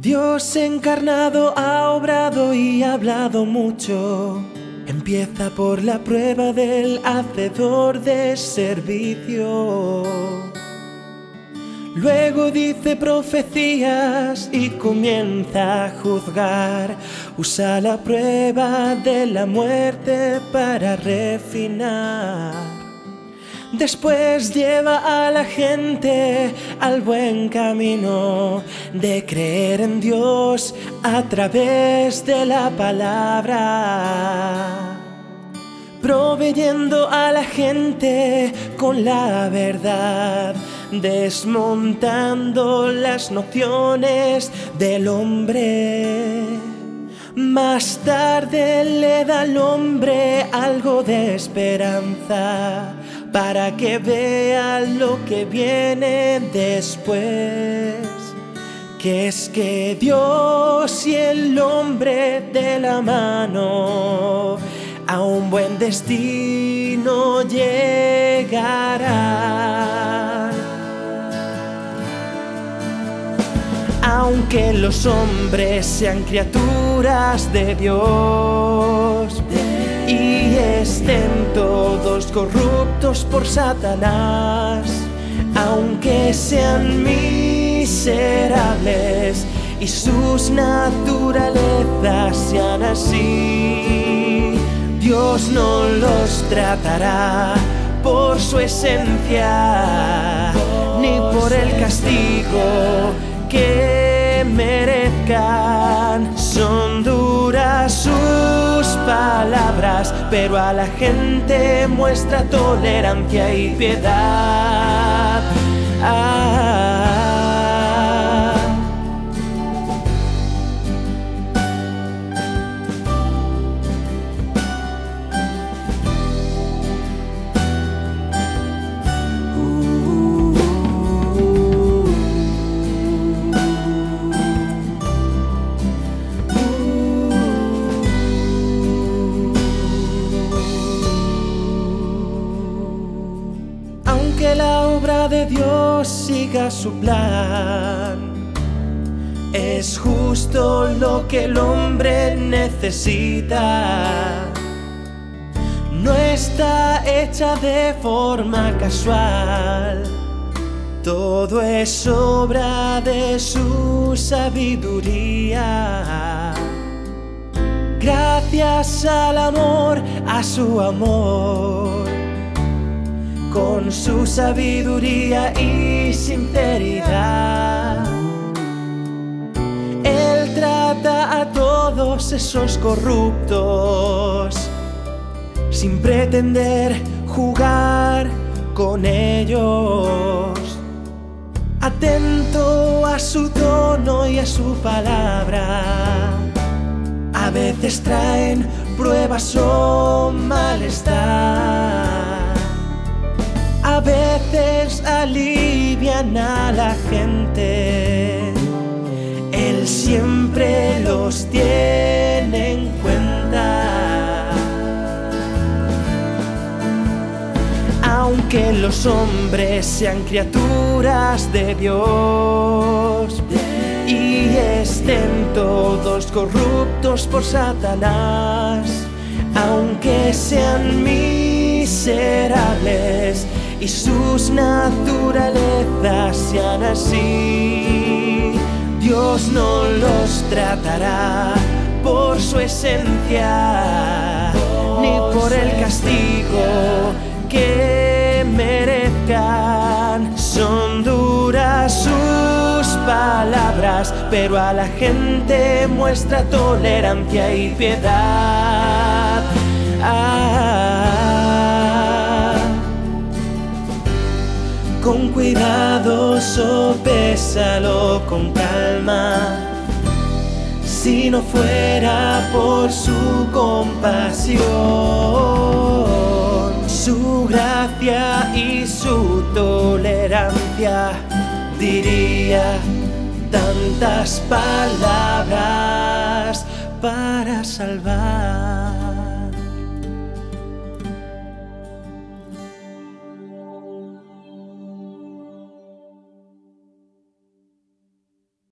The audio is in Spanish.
Dios encarnado ha obrado y ha hablado mucho. Empieza por la prueba del hacedor de servicio. Luego dice profecías y comienza a juzgar. Usa la prueba de la muerte para refinar. Después lleva a la gente al buen camino de creer en Dios a través de la palabra. Proveyendo a la gente con la verdad, desmontando las nociones del hombre. Más tarde le da al hombre algo de esperanza para que vea lo que viene después. Que es que Dios y el hombre de la mano a un buen destino llegarán. Aunque los hombres sean criaturas de Dios y estén todos corruptos por Satanás, aunque sean miserables y sus naturalezas sean así, Dios no los tratará por su esencia ni por el castigo pero a la gente muestra tolerancia y piedad. Ah. Aunque la obra de Dios siga su plan, es justo lo que el hombre necesita. No está hecha de forma casual, todo es obra de su sabiduría. Gracias al amor, a su amor con su sabiduría y sinceridad. Él trata a todos esos corruptos sin pretender jugar con ellos. Atento a su tono y a su palabra. A veces traen pruebas o malestar a veces alivian a la gente. Él siempre los tiene en cuenta. Aunque los hombres sean criaturas de Dios y estén todos corruptos por Satanás, aunque sean miserables, y sus naturalezas sean así. Dios no los tratará por su esencia, ni por el castigo que merezcan. Son duras sus palabras, pero a la gente muestra tolerancia y piedad. Ah, cuidado sopésalo con calma. Si no fuera por su compasión, su gracia y su gracia diría tantas palabras para salvar.